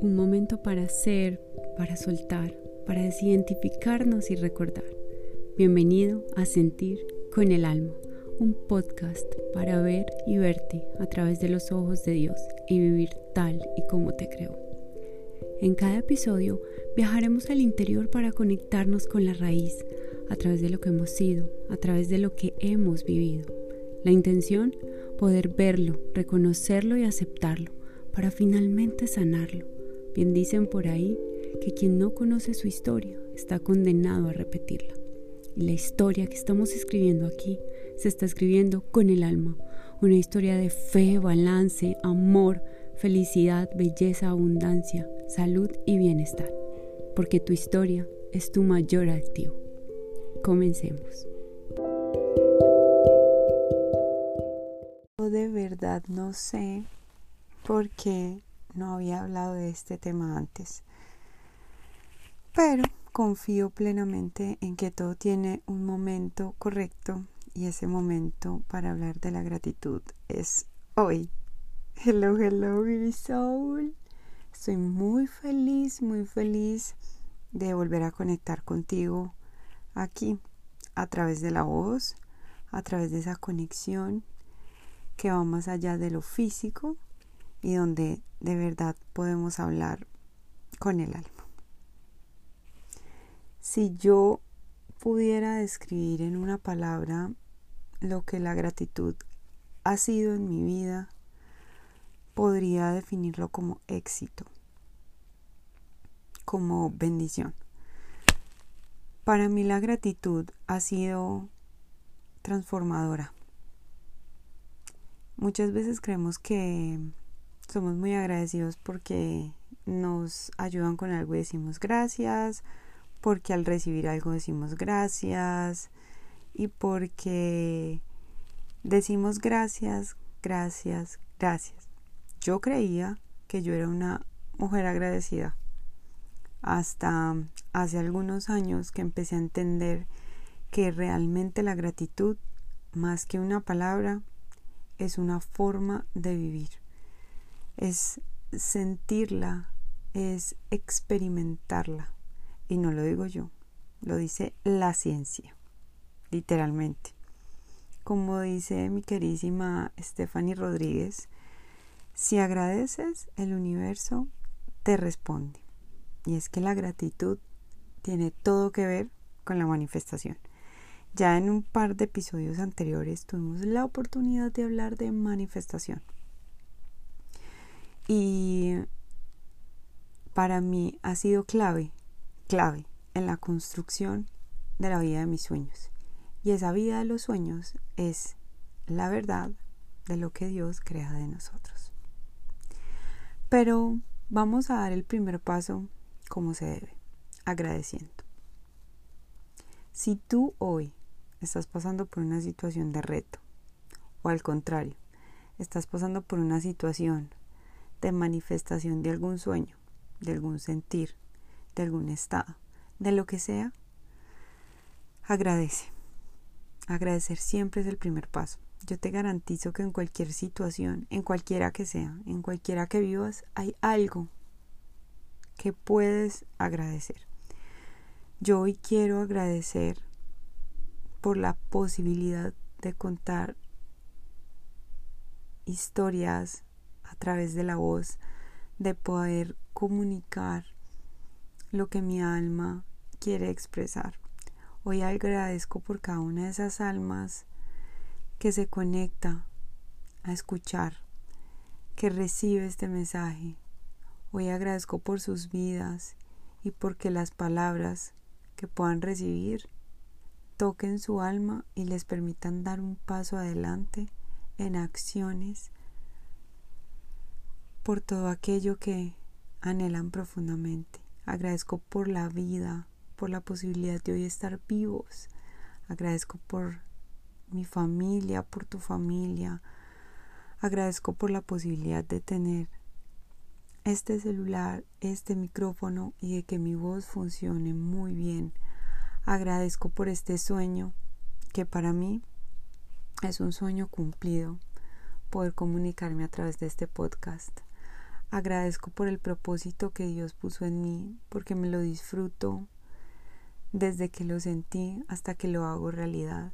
un momento para ser, para soltar, para desidentificarnos y recordar. Bienvenido a Sentir con el Alma, un podcast para ver y verte a través de los ojos de Dios y vivir tal y como te creo. En cada episodio viajaremos al interior para conectarnos con la raíz, a través de lo que hemos sido, a través de lo que hemos vivido. La intención, poder verlo, reconocerlo y aceptarlo, para finalmente sanarlo Bien dicen por ahí que quien no conoce su historia está condenado a repetirla. Y la historia que estamos escribiendo aquí se está escribiendo con el alma. Una historia de fe, balance, amor, felicidad, belleza, abundancia, salud y bienestar. Porque tu historia es tu mayor activo. Comencemos. De verdad no sé por qué no había hablado de este tema antes. Pero confío plenamente en que todo tiene un momento correcto y ese momento para hablar de la gratitud es hoy. Hello, hello, baby soul. Estoy muy feliz, muy feliz de volver a conectar contigo aquí a través de la voz, a través de esa conexión que va más allá de lo físico y donde de verdad podemos hablar con el alma. Si yo pudiera describir en una palabra lo que la gratitud ha sido en mi vida, podría definirlo como éxito, como bendición. Para mí la gratitud ha sido transformadora. Muchas veces creemos que somos muy agradecidos porque nos ayudan con algo y decimos gracias, porque al recibir algo decimos gracias y porque decimos gracias, gracias, gracias. Yo creía que yo era una mujer agradecida hasta hace algunos años que empecé a entender que realmente la gratitud, más que una palabra, es una forma de vivir es sentirla, es experimentarla. Y no lo digo yo, lo dice la ciencia, literalmente. Como dice mi queridísima Stephanie Rodríguez, si agradeces, el universo te responde. Y es que la gratitud tiene todo que ver con la manifestación. Ya en un par de episodios anteriores tuvimos la oportunidad de hablar de manifestación. Y para mí ha sido clave, clave en la construcción de la vida de mis sueños. Y esa vida de los sueños es la verdad de lo que Dios crea de nosotros. Pero vamos a dar el primer paso como se debe, agradeciendo. Si tú hoy estás pasando por una situación de reto, o al contrario, estás pasando por una situación de manifestación de algún sueño, de algún sentir, de algún estado, de lo que sea, agradece. Agradecer siempre es el primer paso. Yo te garantizo que en cualquier situación, en cualquiera que sea, en cualquiera que vivas, hay algo que puedes agradecer. Yo hoy quiero agradecer por la posibilidad de contar historias a través de la voz, de poder comunicar lo que mi alma quiere expresar. Hoy agradezco por cada una de esas almas que se conecta a escuchar, que recibe este mensaje. Hoy agradezco por sus vidas y porque las palabras que puedan recibir toquen su alma y les permitan dar un paso adelante en acciones por todo aquello que anhelan profundamente. Agradezco por la vida, por la posibilidad de hoy estar vivos. Agradezco por mi familia, por tu familia. Agradezco por la posibilidad de tener este celular, este micrófono y de que mi voz funcione muy bien. Agradezco por este sueño que para mí es un sueño cumplido, poder comunicarme a través de este podcast. Agradezco por el propósito que Dios puso en mí, porque me lo disfruto desde que lo sentí hasta que lo hago realidad.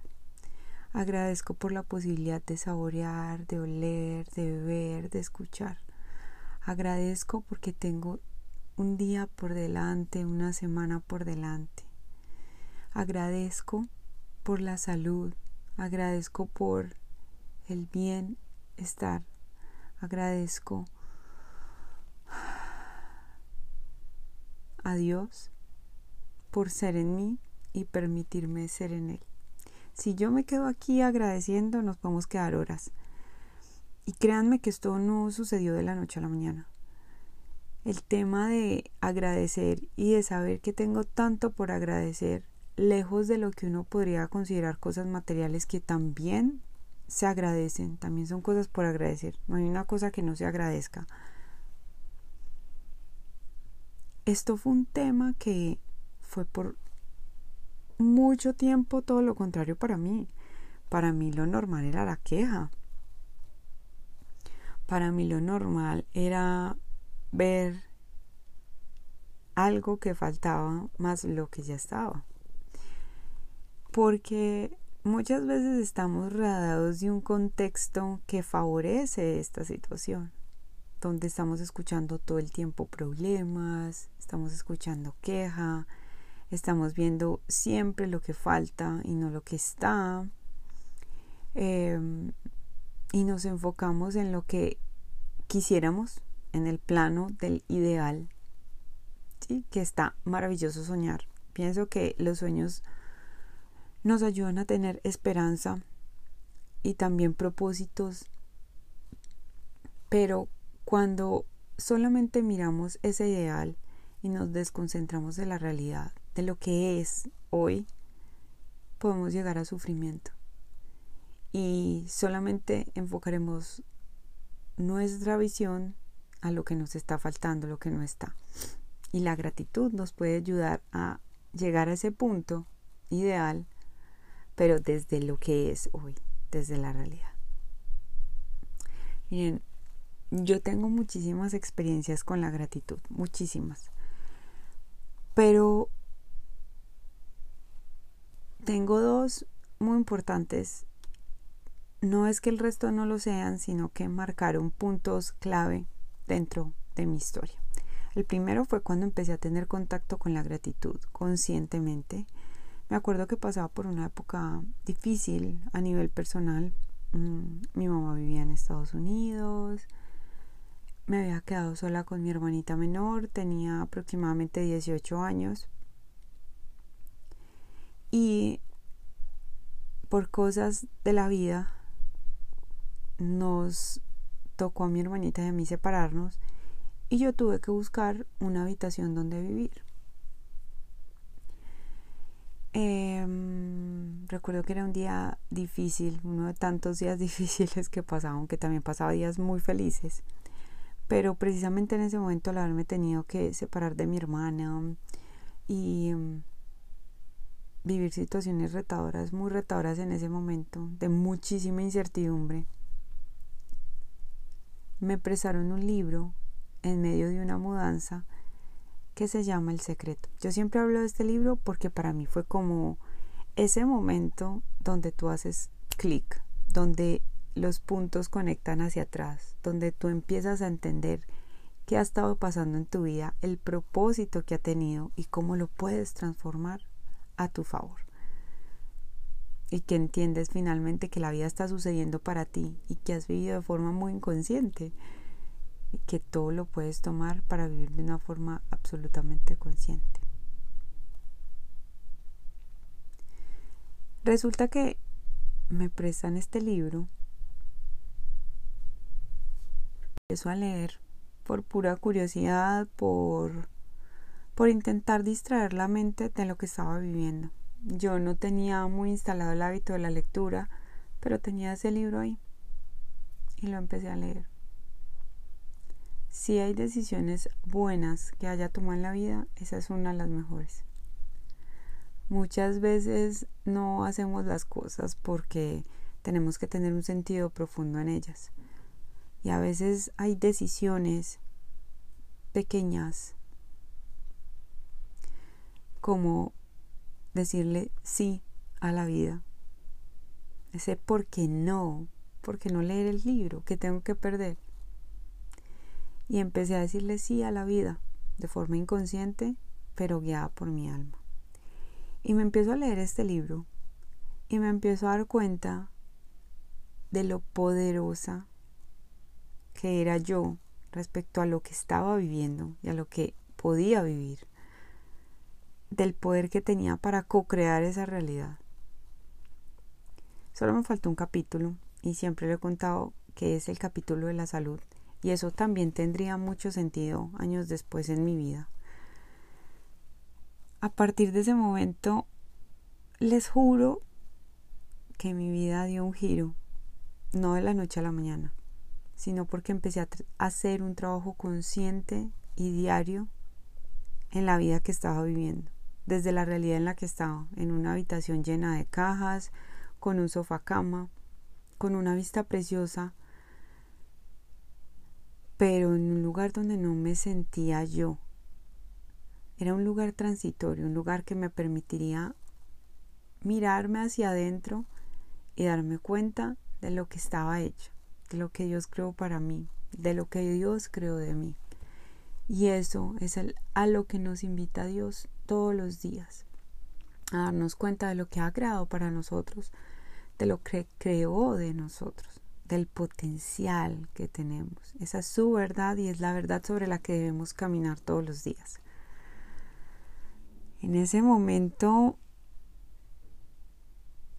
Agradezco por la posibilidad de saborear, de oler, de ver, de escuchar. Agradezco porque tengo un día por delante, una semana por delante. Agradezco por la salud, agradezco por el bienestar, agradezco a Dios por ser en mí y permitirme ser en Él. Si yo me quedo aquí agradeciendo, nos podemos quedar horas. Y créanme que esto no sucedió de la noche a la mañana. El tema de agradecer y de saber que tengo tanto por agradecer, lejos de lo que uno podría considerar cosas materiales que también se agradecen, también son cosas por agradecer. No hay una cosa que no se agradezca. Esto fue un tema que fue por mucho tiempo todo lo contrario para mí. Para mí lo normal era la queja. Para mí lo normal era ver algo que faltaba más lo que ya estaba. Porque muchas veces estamos rodeados de un contexto que favorece esta situación, donde estamos escuchando todo el tiempo problemas, estamos escuchando queja, estamos viendo siempre lo que falta y no lo que está. Em, y nos enfocamos en lo que quisiéramos, en el plano del ideal, ¿sí? que está maravilloso soñar. Pienso que los sueños nos ayudan a tener esperanza y también propósitos, pero cuando solamente miramos ese ideal y nos desconcentramos de la realidad, de lo que es hoy, podemos llegar a sufrimiento. Y solamente enfocaremos nuestra visión a lo que nos está faltando, lo que no está. Y la gratitud nos puede ayudar a llegar a ese punto ideal, pero desde lo que es hoy, desde la realidad. Miren, yo tengo muchísimas experiencias con la gratitud, muchísimas. Pero tengo dos muy importantes. No es que el resto no lo sean, sino que marcaron puntos clave dentro de mi historia. El primero fue cuando empecé a tener contacto con la gratitud conscientemente. Me acuerdo que pasaba por una época difícil a nivel personal. Mm, mi mamá vivía en Estados Unidos. Me había quedado sola con mi hermanita menor. Tenía aproximadamente 18 años. Y por cosas de la vida nos tocó a mi hermanita y a mí separarnos y yo tuve que buscar una habitación donde vivir. Em, recuerdo que era un día difícil, uno de tantos días difíciles que pasaba, aunque también pasaba días muy felices. Pero precisamente en ese momento al haberme tenido que separar de mi hermana y em, vivir situaciones retadoras, muy retadoras en ese momento, de muchísima incertidumbre. Me prestaron un libro en medio de una mudanza que se llama El Secreto. Yo siempre hablo de este libro porque para mí fue como ese momento donde tú haces clic, donde los puntos conectan hacia atrás, donde tú empiezas a entender qué ha estado pasando en tu vida, el propósito que ha tenido y cómo lo puedes transformar a tu favor. Y que entiendes finalmente que la vida está sucediendo para ti y que has vivido de forma muy inconsciente y que todo lo puedes tomar para vivir de una forma absolutamente consciente. Resulta que me prestan este libro, empiezo a leer por pura curiosidad, por por intentar distraer la mente de lo que estaba viviendo. Yo no tenía muy instalado el hábito de la lectura, pero tenía ese libro ahí y lo empecé a leer. Si hay decisiones buenas que haya tomado en la vida, esa es una de las mejores. Muchas veces no hacemos las cosas porque tenemos que tener un sentido profundo en ellas. Y a veces hay decisiones pequeñas como decirle sí a la vida. Ese por qué no, por qué no leer el libro, que tengo que perder. Y empecé a decirle sí a la vida de forma inconsciente, pero guiada por mi alma. Y me empiezo a leer este libro y me empiezo a dar cuenta de lo poderosa que era yo respecto a lo que estaba viviendo y a lo que podía vivir, del poder que tenía para co-crear esa realidad. Solo me faltó un capítulo y siempre le he contado que es el capítulo de la salud y eso también tendría mucho sentido años después en mi vida. A partir de ese momento, les juro que mi vida dio un giro, no de la noche a la mañana, sino porque empecé a hacer un trabajo consciente y diario en la vida que estaba viviendo, desde la realidad en la que estaba, en una habitación llena de cajas, con un sofá cama, con una vista preciosa, pero en un lugar donde no me sentía yo. Era un lugar transitorio, un lugar que me permitiría mirarme hacia adentro y darme cuenta de lo que estaba hecho, de lo que Dios creó para mí, de lo que Dios creó de mí. Y eso es el, a lo que nos invita Dios todos los días, a darnos cuenta de lo que ha creado para nosotros, de lo que creó de nosotros, del potencial que tenemos. Esa es su verdad y es la verdad sobre la que debemos caminar todos los días. En ese momento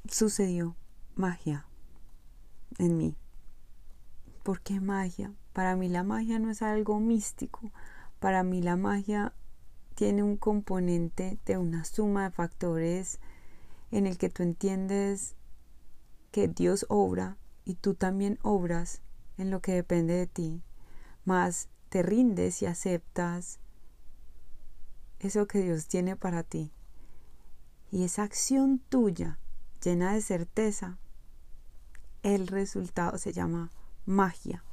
sucedió magia en mí. ¿Por qué magia? Para mí la magia no es algo místico. Para mí la magia tiene un componente de una suma de factores en el que tú entiendes que Dios obra y tú también obras en lo que depende de ti, más te rindes y aceptas eso que Dios tiene para ti. Y esa acción tuya, llena de certeza, el resultado se llama magia.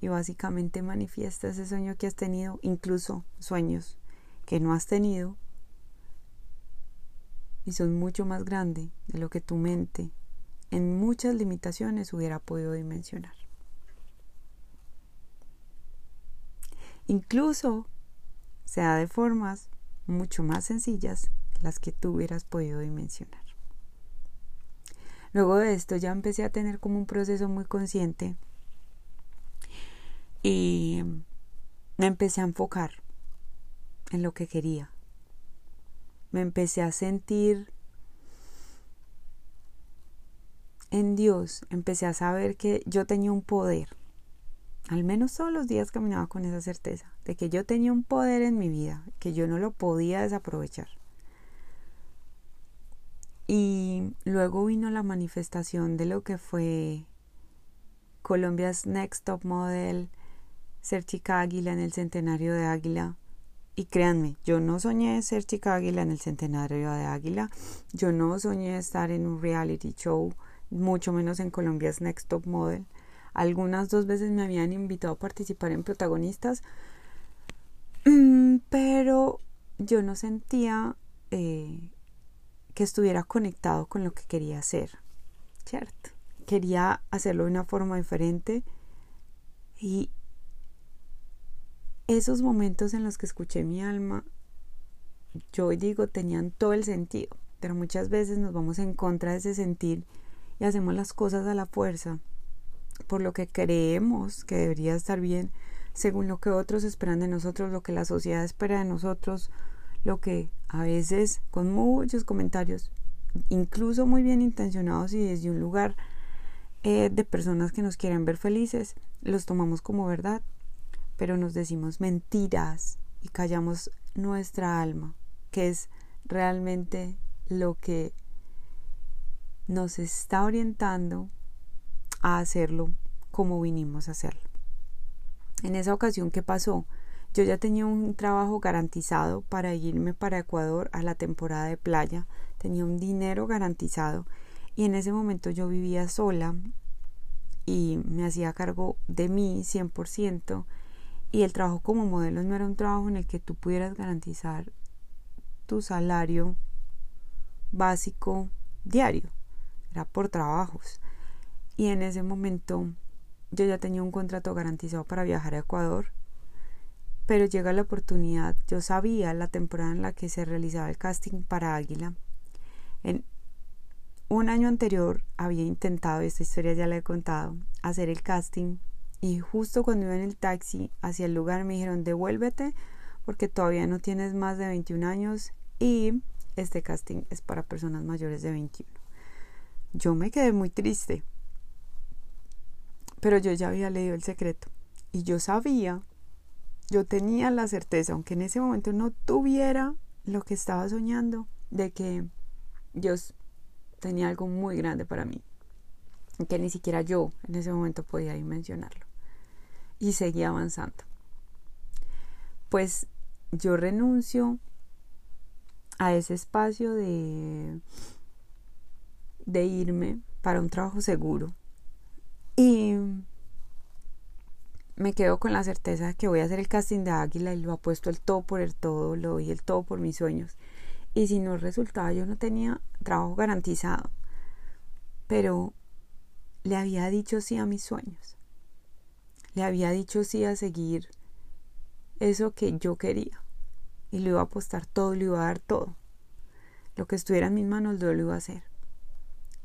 Y básicamente manifiesta ese sueño que has tenido, incluso sueños que no has tenido, y son mucho más grandes de lo que tu mente en muchas limitaciones hubiera podido dimensionar. Incluso sea de formas mucho más sencillas las que tú hubieras podido dimensionar. Luego de esto ya empecé a tener como un proceso muy consciente y me empecé a enfocar en lo que quería. Me empecé a sentir en Dios, empecé a saber que yo tenía un poder. Al menos todos los días caminaba con esa certeza de que yo tenía un poder en mi vida, que yo no lo podía desaprovechar. Y luego vino la manifestación de lo que fue Colombia's Next Top Model, ser chica águila en el centenario de Águila. Y créanme, yo no soñé ser chica águila en el centenario de Águila, yo no soñé estar en un reality show, mucho menos en Colombia's Next Top Model. Algunas dos veces me habían invitado a participar en protagonistas, mm, pero yo no sentía eh, que estuviera conectado con lo que quería hacer, ¿cierto? Quería hacerlo de una forma diferente y esos momentos en los que escuché mi alma, yo digo, tenían todo el sentido, pero muchas veces nos vamos en contra de ese sentir y hacemos las cosas a la fuerza por lo que creemos que debería estar bien, según lo que otros esperan de nosotros, lo que la sociedad espera de nosotros, lo que a veces con muchos comentarios, incluso muy bien intencionados y desde un lugar eh, de personas que nos quieren ver felices, los tomamos como verdad, pero nos decimos mentiras y callamos nuestra alma, que es realmente lo que nos está orientando a hacerlo como vinimos a hacerlo. En esa ocasión, ¿qué pasó? Yo ya tenía un trabajo garantizado para irme para Ecuador a la temporada de playa, tenía un dinero garantizado y en ese momento yo vivía sola y me hacía cargo de mí 100% Y el trabajo como modelo no era un trabajo en el que tú pudieras garantizar tu salario básico diario, era por trabajos. Y en ese momento yo ya tenía un contrato garantizado para viajar a Ecuador, pero llega la oportunidad, yo sabía la temporada en la que se realizaba el casting para Águila. En un año anterior había intentado, esta historia ya la he contado, hacer el casting y justo cuando iba en el taxi hacia el lugar me dijeron devuélvete porque todavía no tienes más de 21 años y este casting es para personas mayores de 21. Yo me quedé muy triste, pero yo ya había leído el secreto y yo sabía, yo tenía la certeza, aunque en ese momento no tuviera lo que estaba soñando, de que Dios tenía algo muy grande para mí, que ni siquiera yo en ese momento podía dimensionarlo. Y seguía avanzando. Pues yo renuncio a ese espacio de, de irme para un trabajo seguro. Y me quedo con la certeza de que voy a hacer el casting de Águila y lo apuesto el todo por el todo, lo doy el todo por mis sueños. Y si no resultaba, yo no tenía trabajo garantizado. Pero le había dicho sí a mis sueños. Le había dicho sí a seguir eso que yo quería y lo iba a apostar todo, le iba a dar todo. Lo que estuviera en mis manos yo lo iba a hacer.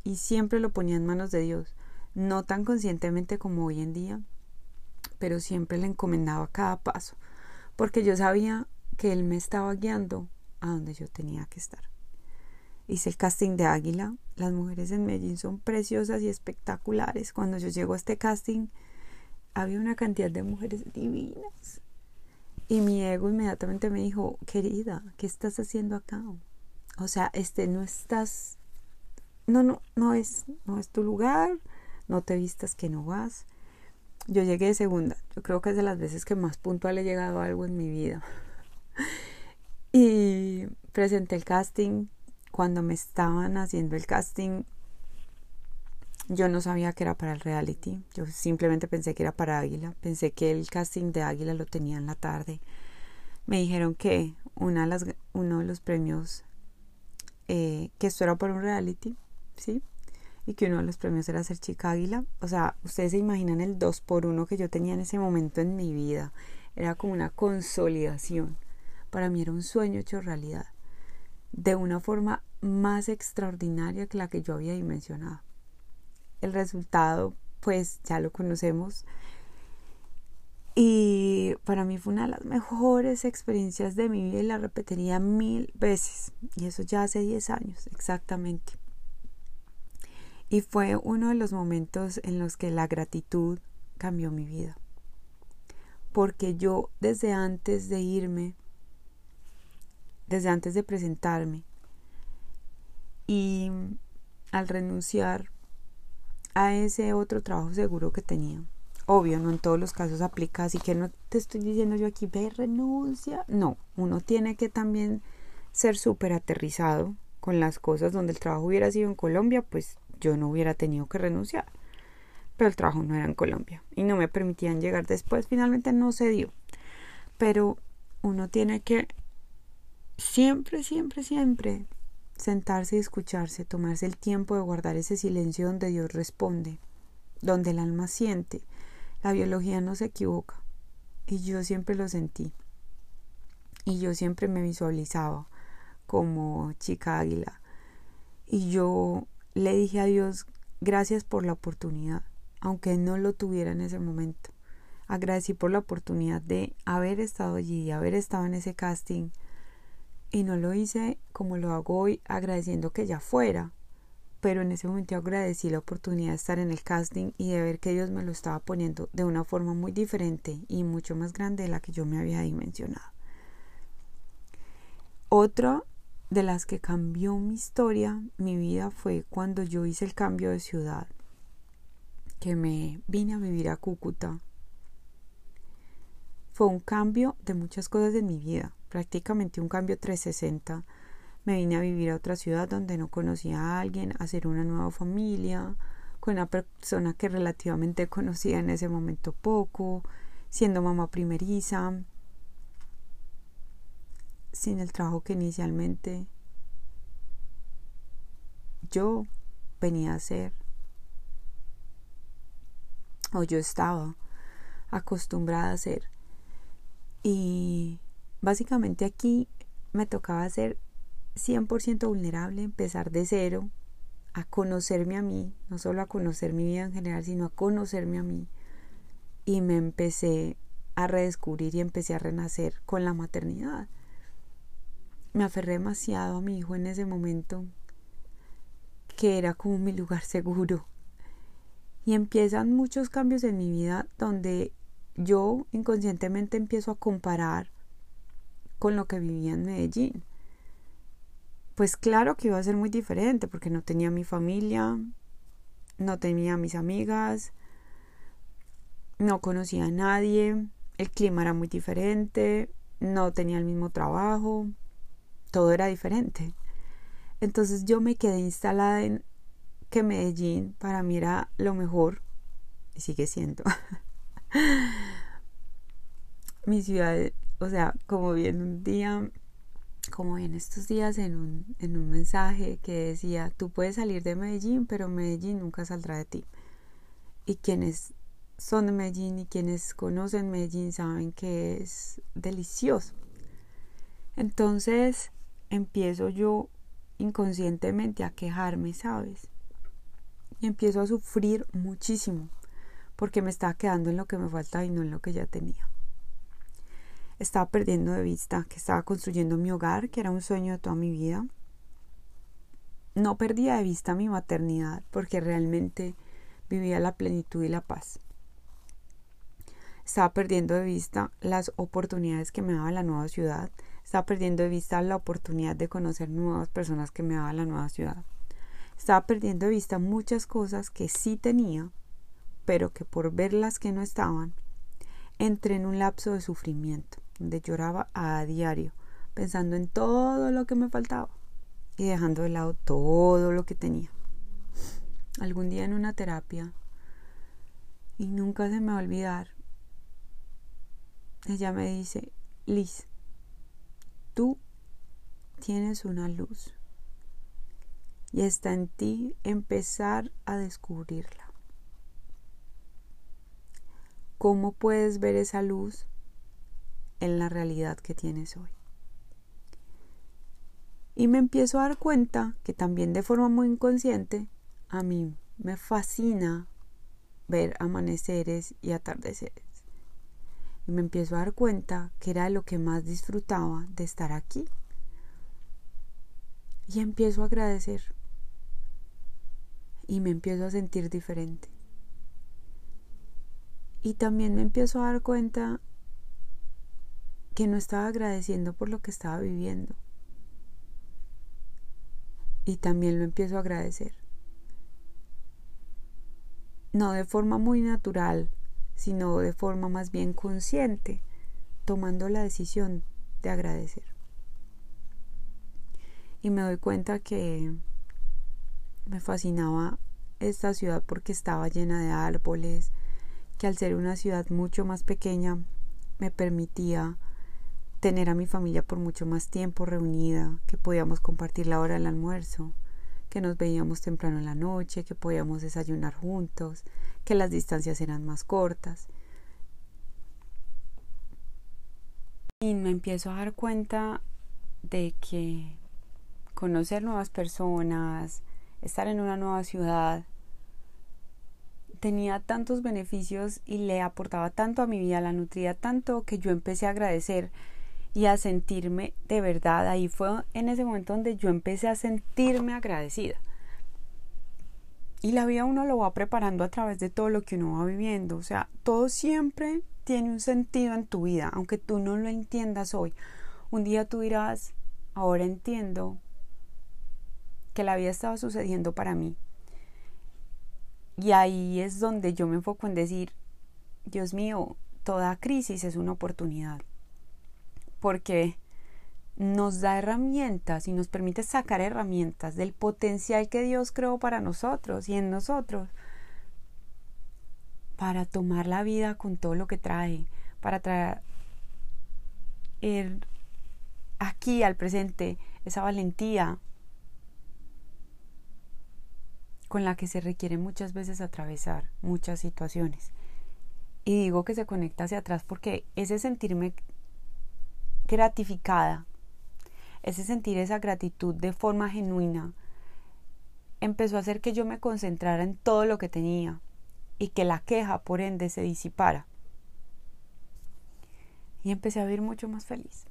Y siempre lo ponía en manos de Dios, no tan conscientemente como hoy en día, pero siempre le encomendaba cada paso, porque yo sabía que Él me estaba guiando a donde yo tenía que estar. Hice el casting de Águila. Las mujeres en Medellín son preciosas y espectaculares. Cuando yo llego a este casting, había una cantidad de mujeres divinas. Y mi ego inmediatamente me dijo, querida, ¿qué estás haciendo acá? O sea, este no estás, no, no, no es, no es tu lugar, no te vistas que no vas. Yo llegué de segunda, yo creo que es de las veces que más puntual he llegado a algo en mi vida. y presenté el casting. Cuando me estaban haciendo el casting, yo no sabía que era para el reality, yo simplemente pensé que era para Águila, pensé que el casting de Águila lo tenía en la tarde. Me dijeron que una de las, uno de los premios, eh, que esto era para un reality, ¿sí? Y que uno de los premios era ser chica Águila. O sea, ustedes se imaginan el 2 por 1 que yo tenía en ese momento en mi vida. Era como una consolidación. Para mí era un sueño hecho realidad. De una forma más extraordinaria que la que yo había dimensionado el resultado pues ya lo conocemos. Y para mí fue una de las mejores experiencias de mi vida y la repetiría mil veces. Y eso ya hace 10 años, exactamente. Y fue uno de los momentos en los que la gratitud cambió mi vida. Porque yo desde antes de irme, desde antes de presentarme y al renunciar a ese otro trabajo seguro que tenía. Obvio, no en todos los casos aplica, así que no te estoy diciendo yo aquí, ve, renuncia. No, uno tiene que también ser súper aterrizado con las cosas donde el trabajo hubiera sido en Colombia, pues yo no hubiera tenido que renunciar. Pero el trabajo no era en Colombia y no me permitían llegar después. Finalmente no se dio. Pero uno tiene que siempre, siempre, siempre sentarse y escucharse, tomarse el tiempo de guardar ese silencio donde Dios responde, donde el alma siente. La biología no se equivoca. Y yo siempre lo sentí. Y yo siempre me visualizaba como chica águila. Y yo le dije a Dios, gracias por la oportunidad, aunque no lo tuviera en ese momento. Agradecí por la oportunidad de haber estado allí, de haber estado en ese casting, y no lo hice como lo hago hoy agradeciendo que ya fuera, pero en ese momento agradecí la oportunidad de estar en el casting y de ver que Dios me lo estaba poniendo de una forma muy diferente y mucho más grande de la que yo me había dimensionado. Otra de las que cambió mi historia, mi vida, fue cuando yo hice el cambio de ciudad, que me vine a vivir a Cúcuta. Fue un cambio de muchas cosas en mi vida prácticamente un cambio 360. Me vine a vivir a otra ciudad donde no conocía a alguien, a hacer una nueva familia, con una persona que relativamente conocía en ese momento poco, siendo mamá primeriza, sin el trabajo que inicialmente yo venía a hacer o yo estaba acostumbrada a hacer. Y básicamente aquí me tocaba ser 100% vulnerable, empezar de cero, a conocerme a mí, no solo a conocer mi vida en general, sino a conocerme a mí. Y me empecé a redescubrir y empecé a renacer con la maternidad. Me aferré demasiado a mi hijo en ese momento, que era como mi lugar seguro. Y empiezan muchos cambios en mi vida donde yo inconscientemente empiezo a comparar con lo que vivía en Medellín. Pues claro que iba a ser muy diferente porque no tenía mi familia, no tenía mis amigas, no conocía a nadie, el clima era muy diferente, no tenía el mismo trabajo, todo era diferente. Entonces yo me quedé instalada en que Medellín para mí era lo mejor y sigue siendo. Mi ciudad, o sea, como vi en un día, como vi en estos días en un, en un mensaje que decía, tú puedes salir de Medellín, pero Medellín nunca saldrá de ti. Y quienes son de Medellín y quienes conocen Medellín saben que es delicioso. Entonces empiezo yo inconscientemente a quejarme, ¿sabes? y empiezo a sufrir muchísimo porque me estaba quedando en lo que me faltaba y no en lo que ya tenía. Estaba perdiendo de vista que estaba construyendo mi hogar, que era un sueño de toda mi vida. No perdía de vista mi maternidad porque realmente vivía la plenitud y la paz. Estaba perdiendo de vista las oportunidades que me daba la nueva ciudad. Estaba perdiendo de vista la oportunidad de conocer nuevas personas que me daba la nueva ciudad. Estaba perdiendo de vista muchas cosas que sí tenía, pero que por verlas que no estaban, entré en un lapso de sufrimiento, donde lloraba a diario, pensando en todo lo que me faltaba y dejando de lado todo lo que tenía. Algún día en una terapia, y nunca se me va a olvidar, ella me dice, Liz, tú tienes una luz y está en ti empezar a descubrirla. ¿Cómo puedes ver esa luz en la realidad que tienes hoy? Y me empiezo a dar cuenta que también de forma muy inconsciente a mí me fascina ver amaneceres y atardeceres. Y me empiezo a dar cuenta que era lo que más disfrutaba de estar aquí. Y empiezo a agradecer y me empiezo a sentir diferente. Y también me empiezo a dar cuenta que no estaba agradeciendo por lo que estaba viviendo. Y también lo empiezo a agradecer. No de forma muy natural, sino de forma más bien consciente, tomando la decisión de agradecer. Y me doy cuenta que me fascinaba esta ciudad porque estaba llena de árboles, que al ser una ciudad mucho más pequeña me permitía tener a mi familia por mucho más tiempo reunida, que podíamos compartir la hora del almuerzo, que nos veíamos temprano en la noche, que podíamos desayunar juntos, que las distancias eran más cortas. Y me empiezo a dar cuenta de que conocer nuevas personas, estar en una nueva ciudad, tenía tantos beneficios y le aportaba tanto a mi vida, la nutría tanto que yo empecé a agradecer y a sentirme de verdad. Ahí fue en ese momento donde yo empecé a sentirme agradecida. Y la vida uno lo va preparando a través de todo lo que uno va viviendo. O sea, todo siempre tiene un sentido en tu vida, aunque tú no lo entiendas hoy. Un día tú dirás, ahora entiendo que la vida estaba sucediendo para mí. Y ahí es donde yo me enfoco en decir, Dios mío, toda crisis es una oportunidad. Porque nos da herramientas y nos permite sacar herramientas del potencial que Dios creó para nosotros y en nosotros para tomar la vida con todo lo que trae, para traer aquí al presente esa valentía con la que se requiere muchas veces atravesar muchas situaciones. Y digo que se conecta hacia atrás porque ese sentirme gratificada, ese sentir esa gratitud de forma genuina, empezó a hacer que yo me concentrara en todo lo que tenía y que la queja, por ende, se disipara. Y empecé a vivir mucho más feliz.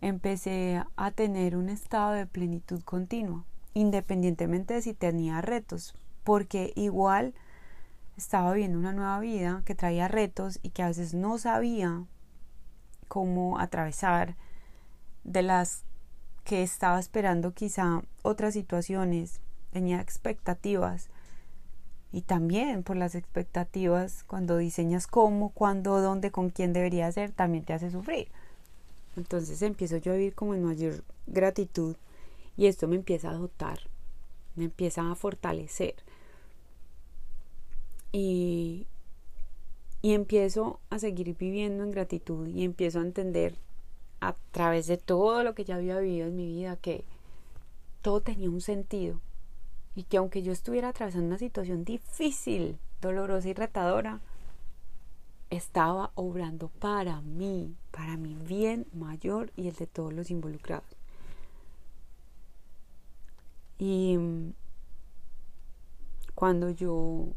Empecé a tener un estado de plenitud continua, independientemente de si tenía retos, porque igual estaba viviendo una nueva vida que traía retos y que a veces no sabía cómo atravesar de las que estaba esperando quizá otras situaciones, tenía expectativas y también por las expectativas cuando diseñas cómo, cuándo, dónde, con quién debería ser, también te hace sufrir. Entonces empiezo yo a vivir como en mayor gratitud y esto me empieza a dotar, me empieza a fortalecer. Y, y empiezo a seguir viviendo en gratitud y empiezo a entender a través de todo lo que ya había vivido en mi vida que todo tenía un sentido y que aunque yo estuviera atravesando una situación difícil, dolorosa y retadora, estaba obrando para mí, para mi bien mayor y el de todos los involucrados. Y mm, cuando yo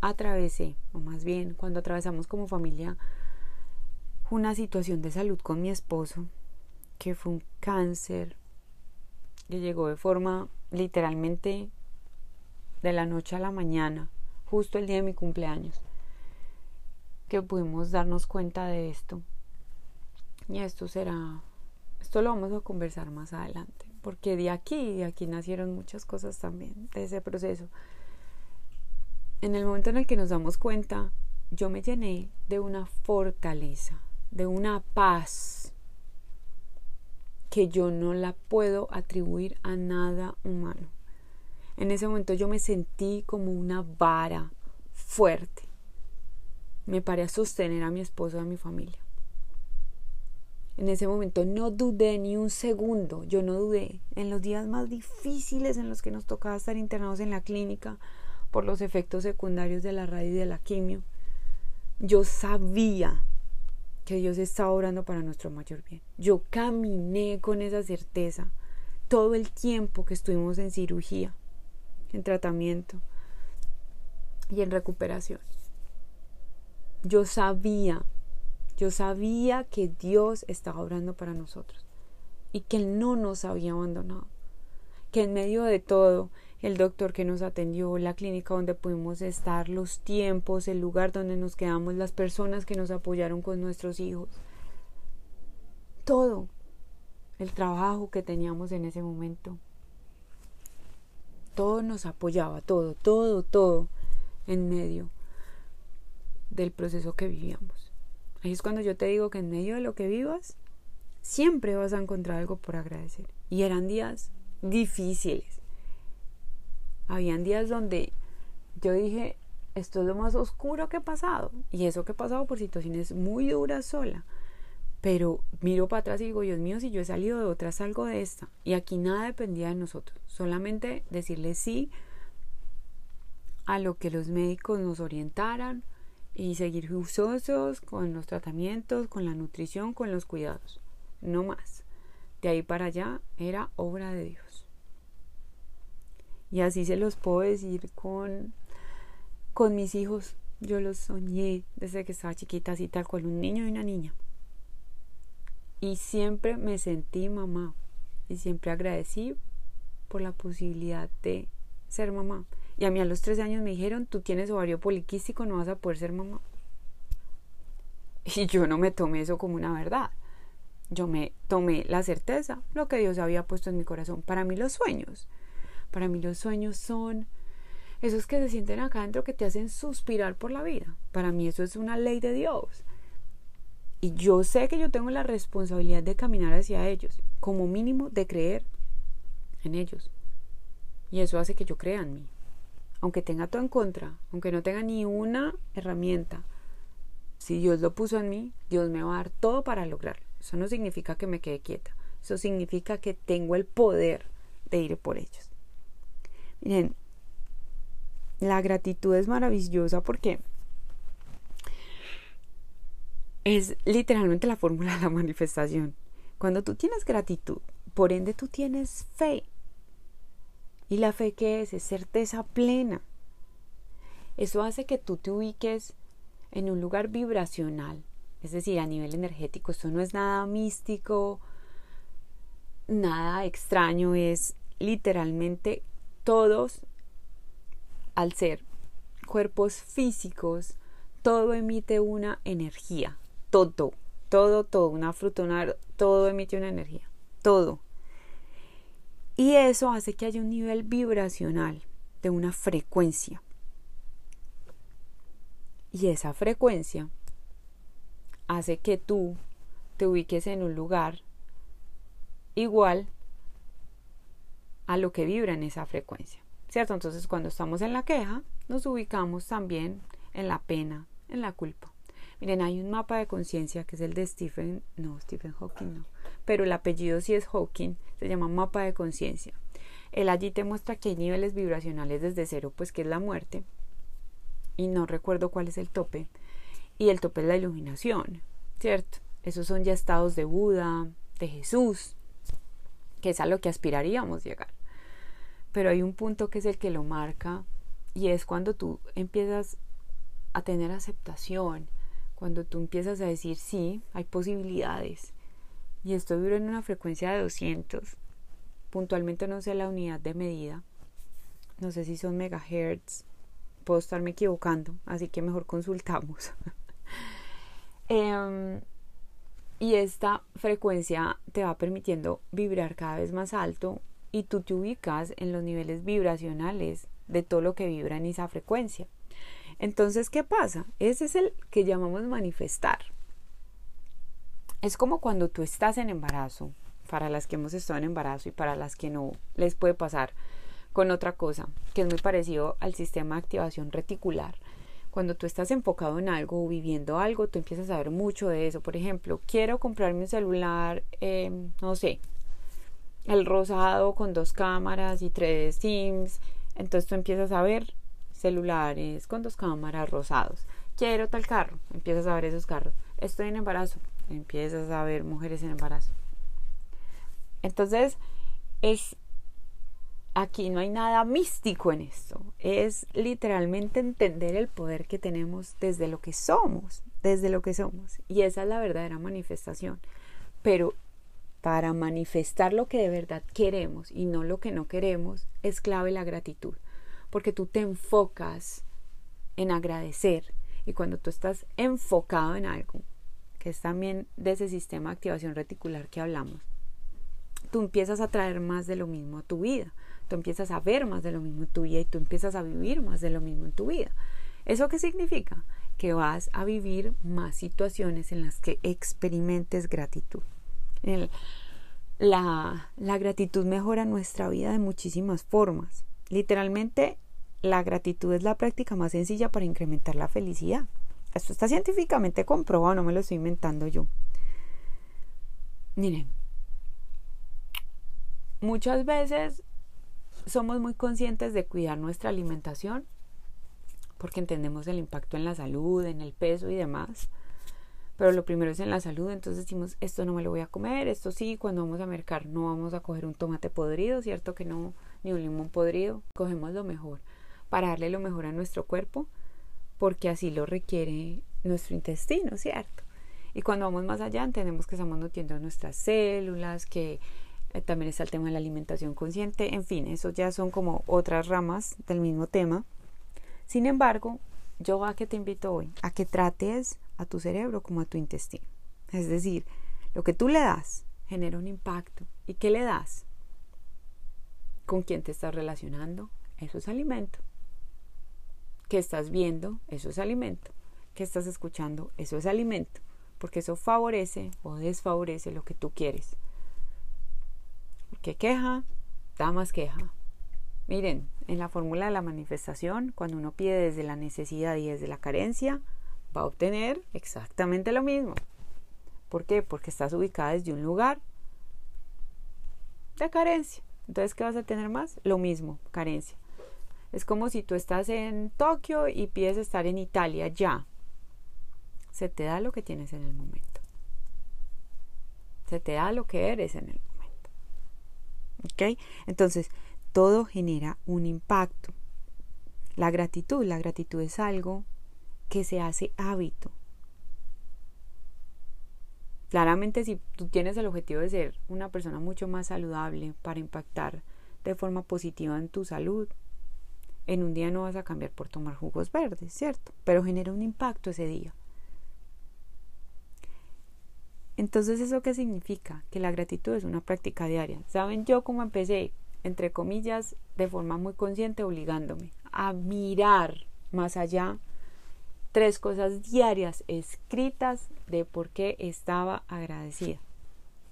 atravesé, o más bien cuando atravesamos como familia una situación de salud con mi esposo, que fue un cáncer que llegó de forma literalmente de la noche a la mañana, justo el día de mi cumpleaños, que pudimos darnos cuenta de esto. Y esto será, esto lo vamos a conversar más adelante, porque de aquí, de aquí nacieron muchas cosas también, de ese proceso. En el momento en el que nos damos cuenta, yo me llené de una fortaleza, de una paz que yo no la puedo atribuir a nada humano. En ese momento yo me sentí como una vara fuerte. Me paré a sostener a mi esposo y a mi familia. En ese momento no dudé ni un segundo, yo no dudé. En los días más difíciles en los que nos tocaba estar internados en la clínica por los efectos secundarios de la radio y de la quimio, yo sabía que Dios estaba orando para nuestro mayor bien. Yo caminé con esa certeza todo el tiempo que estuvimos en cirugía, en tratamiento y en recuperación. Yo sabía, yo sabía que Dios estaba orando para nosotros y que Él no nos había abandonado, que en medio de todo el doctor que nos atendió, la clínica donde pudimos estar, los tiempos, el lugar donde nos quedamos, las personas que nos apoyaron con nuestros hijos. Todo el trabajo que teníamos en ese momento. Todo nos apoyaba, todo, todo, todo en medio del proceso que vivíamos. Ahí es cuando yo te digo que en medio de lo que vivas, siempre vas a encontrar algo por agradecer. Y eran días difíciles habían días donde yo dije, esto es lo más oscuro que he pasado. Y eso que he pasado por situaciones muy duras sola. Pero miro para atrás y digo, Dios mío, si yo he salido de otra, salgo de esta. Y aquí nada dependía de nosotros. Solamente decirle sí a lo que los médicos nos orientaran y seguir juiciosos con los tratamientos, con la nutrición, con los cuidados. No más. De ahí para allá era obra de Dios. Y así se los puedo decir con, con mis hijos. Yo los soñé desde que estaba chiquita, así tal cual, un niño y una niña. Y siempre me sentí mamá. Y siempre agradecí por la posibilidad de ser mamá. Y a mí a los 13 años me dijeron, tú tienes ovario poliquístico, no vas a poder ser mamá. Y yo no me tomé eso como una verdad. Yo me tomé la certeza, lo que Dios había puesto en mi corazón. Para mí los sueños para mí los sueños son esos que se sienten acá adentro que te hacen suspirar por la vida. Para mí eso es una ley de Dios. Y yo sé que yo tengo la responsabilidad de caminar hacia ellos, como mínimo de creer en ellos. Y eso hace que yo crea en mí. aunque tenga todo en contra, aunque no tenga ni una herramienta, si Dios lo puso en mí, Dios me va a dar todo para lograrlo. Eso no significa que me quede quieta. Eso significa que tengo el poder de ir por ellos. Miren, la gratitud es maravillosa porque es literalmente la fórmula de la manifestación. Cuando tú tienes gratitud, por ende tú tienes fe. ¿Y la fe qué es? Es certeza plena. Eso hace que tú te ubiques en un lugar vibracional, es decir, a nivel energético. Esto no es nada místico, nada extraño, es literalmente todos, al ser cuerpos físicos, todo emite una energía, todo, todo, todo, una fruta, todo emite una energía, todo. Y eso hace que haya un nivel vibracional de una frecuencia. Y esa frecuencia hace que tú te ubiques en un lugar igual a lo que vibra en esa frecuencia. ¿Cierto? Entonces cuando estamos en la queja, nos ubicamos también en la pena, en la culpa. Miren, hay un mapa de conciencia que es el de Stephen, no, Stephen Hawking no, pero el apellido sí es Hawking, se llama mapa de conciencia. Él allí te muestra que hay niveles vibracionales desde cero, pues que es la muerte, y no recuerdo cuál es el tope, y el tope es la iluminación, ¿cierto? Esos son ya estados de Buda, de Jesús, que es a lo que aspiraríamos llegar. Pero hay un punto que es el que lo marca y es cuando tú empiezas a tener aceptación, cuando tú empiezas a decir sí, hay posibilidades y esto dura en una frecuencia de 200, puntualmente no sé la unidad de medida, no sé si son megahertz, puedo estarme equivocando, así que mejor consultamos. Em, y esta frecuencia te va permitiendo vibrar cada vez más alto y tú te ubicas en los niveles vibracionales de todo lo que vibra en esa frecuencia. Entonces, ¿qué pasa? Ese es el que llamamos manifestar. Es como cuando tú estás en embarazo, para las que hemos estado en embarazo y para las que no les puede pasar con otra cosa, que es muy parecido al sistema de activación reticular. Cuando tú estás enfocado en algo o viviendo algo, tú empiezas a ver mucho de eso. Por ejemplo, quiero comprarme un celular, em, no sé, el rosado con dos cámaras y tres SIMs. Entonces tú empiezas a ver celulares con dos cámaras rosados. Quiero tal carro, empiezas a ver esos carros. Estoy en embarazo, empiezas a ver mujeres en embarazo. Entonces, es aquí no hay nada místico en esto. Es literalmente entender el poder que tenemos desde lo que somos, desde lo que somos. Y esa es la verdadera manifestación. Pero para manifestar lo que de verdad queremos y no lo que no queremos, es clave la gratitud porque tú te enfocas en agradecer y cuando tú estás enfocado en algo, que es también de ese sistema de activación reticular que hablamos, tú empiezas a traer más de lo mismo a tu vida, tú empiezas a ver más de lo mismo en tu vida y tú empiezas a vivir más de lo mismo en tu vida. ¿Eso qué significa? Que vas a vivir más situaciones en las que experimentes gratitud. La, la gratitud mejora nuestra vida de muchísimas formas. Literalmente, la gratitud es la práctica más sencilla para incrementar la felicidad. Esto está científicamente comprobado, no me lo estoy inventando yo. Miren, muchas veces somos muy conscientes de cuidar nuestra alimentación porque entendemos el impacto en la salud, en el peso y demás. Pero lo primero es en la salud, entonces decimos, esto no me lo voy a comer, esto sí, cuando vamos a mercar no vamos a coger un tomate podrido, ¿cierto? Que no, ni un limón podrido, cogemos lo mejor para darle lo mejor a nuestro cuerpo, porque así lo requiere nuestro intestino, ¿cierto? Y cuando vamos más allá, entendemos que estamos nutriendo nuestras células, que eh, también está el tema de la alimentación consciente, en fin, eso ya son como otras ramas del mismo tema. Sin embargo, yo a que te invito hoy, a que trates a tu cerebro como a tu intestino. Es decir, lo que tú le das genera un impacto. ¿Y qué le das? ¿Con quién te estás relacionando? Eso es alimento. ¿Qué estás viendo? Eso es alimento. ¿Qué estás escuchando? Eso es alimento. Porque eso favorece o desfavorece lo que tú quieres. Porque queja da más queja. Miren, en la fórmula de la manifestación, cuando uno pide desde la necesidad y desde la carencia, va a obtener exactamente lo mismo. ¿Por qué? Porque estás ubicada desde un lugar de carencia. Entonces, ¿qué vas a tener más? Lo mismo, carencia. Es como si tú estás en Tokio y pides estar en Italia ya. Se te da lo que tienes en el momento. Se te da lo que eres en el momento. ¿Ok? Entonces, todo genera un impacto. La gratitud, la gratitud es algo que se hace hábito. Claramente si tú tienes el objetivo de ser una persona mucho más saludable para impactar de forma positiva en tu salud, en un día no vas a cambiar por tomar jugos verdes, ¿cierto? Pero genera un impacto ese día. Entonces, ¿eso qué significa? Que la gratitud es una práctica diaria. ¿Saben yo cómo empecé? Entre comillas, de forma muy consciente, obligándome a mirar más allá tres cosas diarias escritas de por qué estaba agradecida.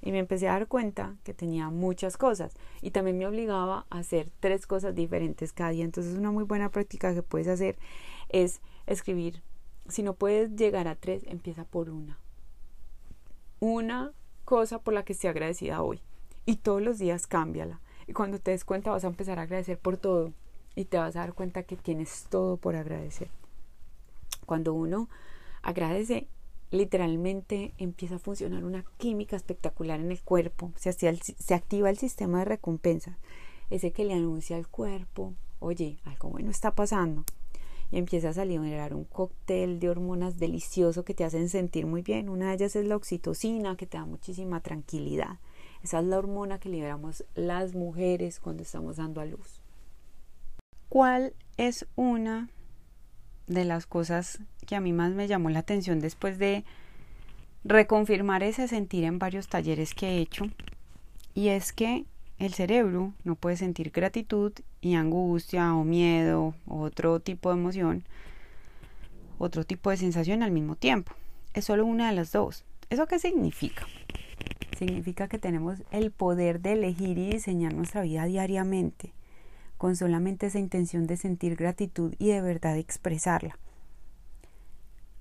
Y me empecé a dar cuenta que tenía muchas cosas y también me obligaba a hacer tres cosas diferentes cada día. Entonces una muy buena práctica que puedes hacer es escribir. Si no puedes llegar a tres, empieza por una. Una cosa por la que esté agradecida hoy. Y todos los días cámbiala. Y cuando te des cuenta vas a empezar a agradecer por todo. Y te vas a dar cuenta que tienes todo por agradecer. Cuando uno agradece, literalmente empieza a funcionar una química espectacular en el cuerpo. Se, activa el sistema de recompensa. Ese que le anuncia al cuerpo, oye, algo bueno está pasando. Y empieza a generar un cóctel de hormonas delicioso que te hacen sentir muy bien. Una de ellas es la oxitocina, que te da muchísima tranquilidad. Esa es la hormona que liberamos las mujeres cuando estamos dando a luz. ¿Cuál es una de las cosas que a mí más me llamó la atención después de reconfirmar ese sentir en varios talleres que he hecho y es que el cerebro no puede sentir gratitud y angustia o miedo o otro tipo de emoción, otro tipo de sensación al mismo tiempo. Es solo una de las dos. ¿Eso qué significa? Significa que tenemos el poder de elegir y diseñar nuestra vida diariamente con solamente esa intención de sentir gratitud y de verdad expresarla.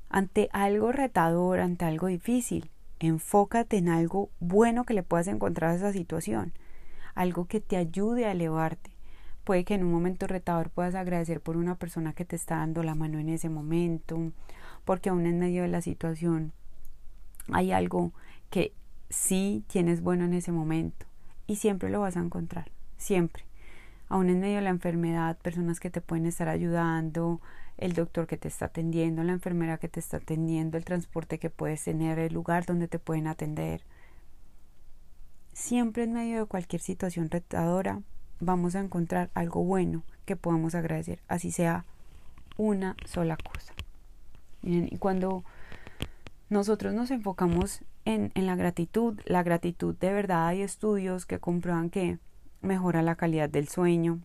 Ante algo retador, ante algo difícil, enfócate en algo bueno que le puedas encontrar a esa situación, algo que te ayude a elevarte. Puede que en un momento retador puedas agradecer por una persona que te está dando la mano en ese momento, porque aún en medio de la situación hay algo que sí tienes bueno en ese momento y siempre lo vas a encontrar, siempre aún en medio de la enfermedad, personas que te pueden estar ayudando, el doctor que te está atendiendo, la enfermera que te está atendiendo, el transporte que puedes tener, el lugar donde te pueden atender. Siempre en medio de cualquier situación retadora vamos a encontrar algo bueno que podamos agradecer, así sea una sola cosa. y cuando nosotros nos enfocamos en, en la gratitud, la gratitud de verdad hay estudios que comprueban que mejora la calidad del sueño,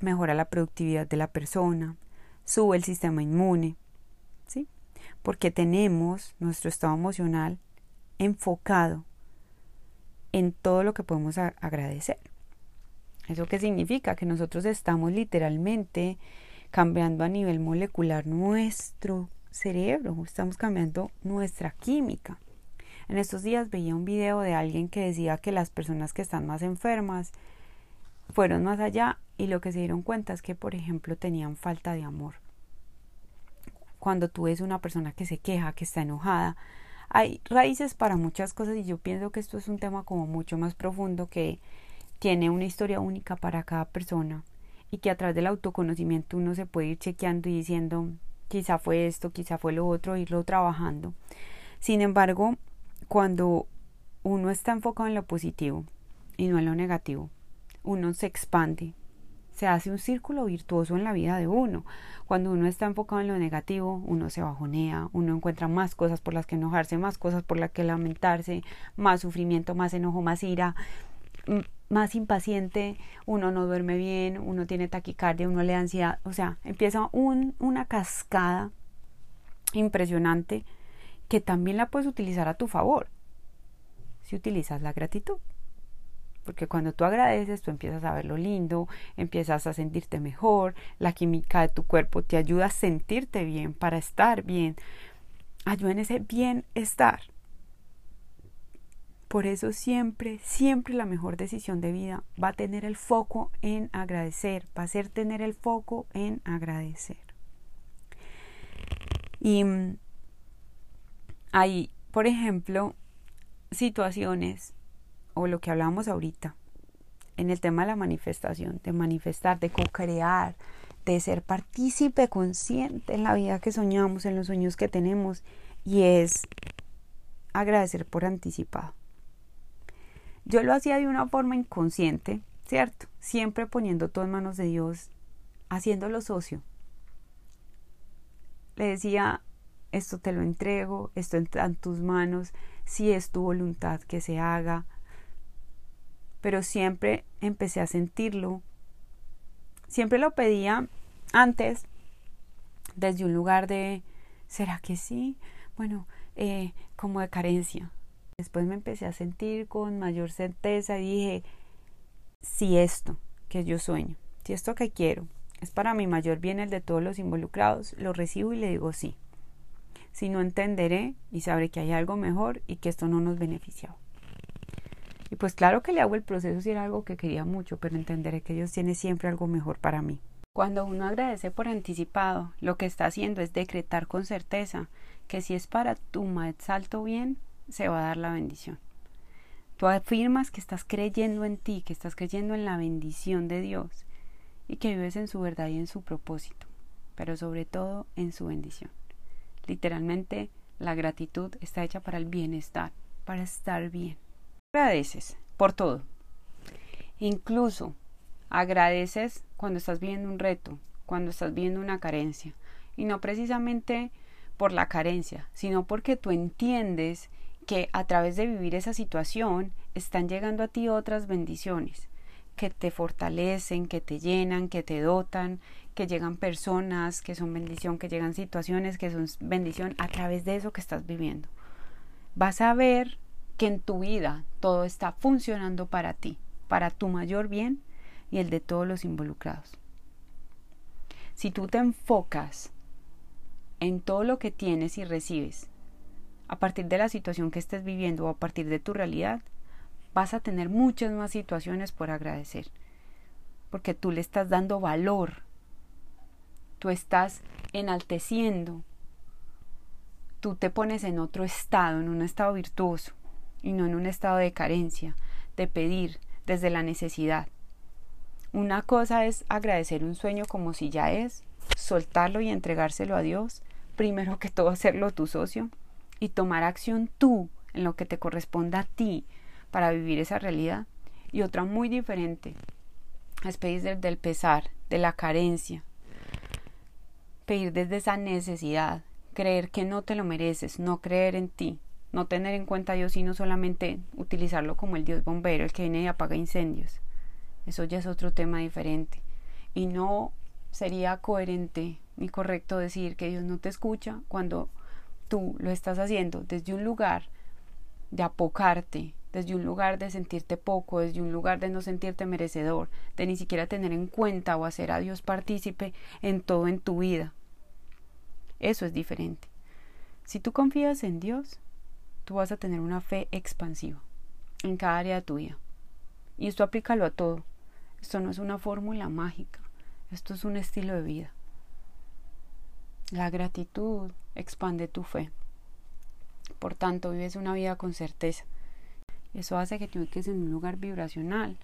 mejora la productividad de la persona, sube el sistema inmune, ¿sí? Porque tenemos nuestro estado emocional enfocado en todo lo que podemos agradecer. ¿Eso qué significa? Que nosotros estamos literalmente cambiando a nivel molecular nuestro cerebro, estamos cambiando nuestra química. En estos días veía un video de alguien que decía que las personas que están más enfermas fueron más allá y lo que se dieron cuenta es que, por ejemplo, tenían falta de amor. Cuando tú ves una persona que se queja, que está enojada, hay raíces para muchas cosas y yo pienso que esto es un tema como mucho más profundo que tiene una historia única para cada persona y que a través del autoconocimiento uno se puede ir chequeando y diciendo quizá fue esto, quizá fue lo otro, irlo trabajando. Sin embargo, cuando uno está enfocado en lo positivo y no en lo negativo, uno se expande, se hace un círculo virtuoso en la vida de uno. Cuando uno está enfocado en lo negativo, uno se bajonea, uno encuentra más cosas por las que enojarse, más cosas por las que lamentarse, más sufrimiento, más enojo, más ira, más impaciente, uno no duerme bien, uno tiene taquicardia, uno le da ansiedad, o sea, empieza un, una cascada impresionante que también la puedes utilizar a tu favor si utilizas la gratitud. Porque cuando tú agradeces, tú empiezas a ver lo lindo, empiezas a sentirte mejor, la química de tu cuerpo te ayuda a sentirte bien, para estar bien, ayuda en ese bienestar. Por eso siempre, siempre la mejor decisión de vida va a tener el foco en agradecer, va a ser tener el foco en agradecer. Y mm, hay, por ejemplo, situaciones, o lo que hablábamos ahorita, en el tema de la manifestación, de manifestar, de co-crear, de ser partícipe consciente en la vida que soñamos, en los sueños que tenemos, y es agradecer por anticipado. Yo lo hacía de una forma inconsciente, ¿cierto? Siempre poniendo todo en manos de Dios, haciéndolo socio. Le decía, esto te lo entrego, esto está en tus manos, si es tu voluntad que se haga. Pero siempre empecé a sentirlo. Siempre lo pedía antes desde un lugar de, ¿será que sí? Bueno, eh, como de carencia. Después me empecé a sentir con mayor certeza y dije, si esto que yo sueño, si esto que quiero es para mi mayor bien el de todos los involucrados, lo recibo y le digo sí. Si no entenderé y sabré que hay algo mejor y que esto no nos beneficia. Y pues claro que le hago el proceso si era algo que quería mucho, pero entenderé que Dios tiene siempre algo mejor para mí. Cuando uno agradece por anticipado, lo que está haciendo es decretar con certeza que si es para tu más alto bien, se va a dar la bendición. Tú afirmas que estás creyendo en ti, que estás creyendo en la bendición de Dios y que vives en su verdad y en su propósito, pero sobre todo en su bendición. Literalmente, la gratitud está hecha para el bienestar, para estar bien. Agradeces por todo. Incluso agradeces cuando estás viendo un reto, cuando estás viendo una carencia. Y no precisamente por la carencia, sino porque tú entiendes que a través de vivir esa situación están llegando a ti otras bendiciones que te fortalecen, que te llenan, que te dotan, que llegan personas que son bendición, que llegan situaciones que son bendición a través de eso que estás viviendo. Vas a ver que en tu vida todo está funcionando para ti, para tu mayor bien y el de todos los involucrados. Si tú te enfocas en todo lo que tienes y recibes a partir de la situación que estés viviendo o a partir de tu realidad, vas a tener muchas más situaciones por agradecer. Porque tú le estás dando valor. Tú estás enalteciendo. Tú te pones en otro estado, en un estado virtuoso y no en un estado de carencia, de pedir desde la necesidad. Una cosa es agradecer un sueño como si ya es, soltarlo y entregárselo a Dios, primero que todo hacerlo tu socio, y tomar acción tú en lo que te corresponda a ti para vivir esa realidad. Y otra muy diferente es pedir desde el pesar, de la carencia, pedir desde esa necesidad, creer que no te lo mereces, no creer en ti, no tener en cuenta a Dios, sino solamente utilizarlo como el Dios bombero, el que viene y apaga incendios. Eso ya es otro tema diferente. Y no sería coherente ni correcto decir que Dios no te escucha cuando tú lo estás haciendo desde un lugar de apocarte, desde un lugar de sentirte poco, desde un lugar de no sentirte merecedor, de ni siquiera tener en cuenta o hacer a Dios partícipe en todo en tu vida. Eso es diferente. Si tú confías en Dios, tú vas a tener una fe expansiva en cada área de tu vida. Y esto aplícalo a todo. Esto no es una fórmula mágica, esto es un estilo de vida. La gratitud expande tu fe. Por tanto, vives una vida con certeza. Eso hace que te ubiques en un lugar vibracional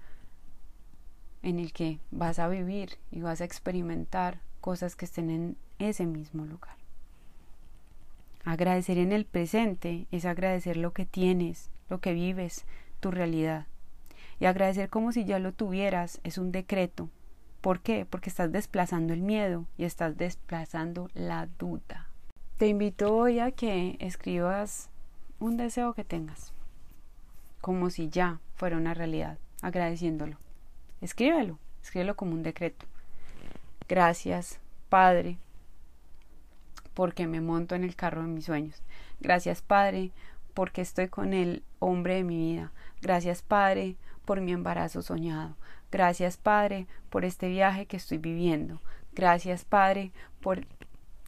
en el que vas a vivir y vas a experimentar cosas que estén en ese mismo lugar. Agradecer en el presente es agradecer lo que tienes, lo que vives, tu realidad. Y agradecer como si ya lo tuvieras es un decreto, ¿Por qué? Porque estás desplazando el miedo y estás desplazando la duda. Te invito hoy a que escribas un deseo que tengas, como si ya fuera una realidad, agradeciéndolo. Escríbelo, escríbelo como un decreto. Gracias, Padre, porque me monto en el carro de mis sueños. Gracias, Padre, porque estoy con el hombre de mi vida. Gracias, Padre, por mi embarazo soñado. Gracias, Padre, por este viaje que estoy viviendo. Gracias, Padre, por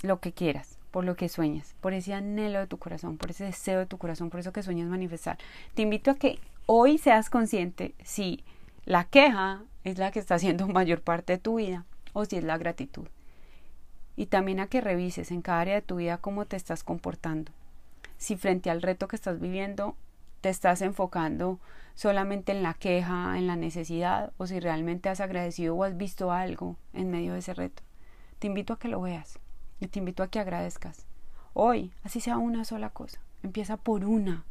lo que quieras, por lo que sueñas, por ese anhelo de tu corazón, por ese deseo de tu corazón, por eso que sueñas manifestar. Te invito a que hoy seas consciente si la queja es la que está haciendo mayor parte de tu vida o si es la gratitud. Y también a que revises en cada área de tu vida cómo te estás comportando. Si frente al reto que estás viviendo te estás enfocando solamente en la queja, en la necesidad, o si realmente has agradecido o has visto algo en medio de ese reto. Te invito a que lo veas y te invito a que agradezcas. Hoy, así sea una sola cosa, empieza por una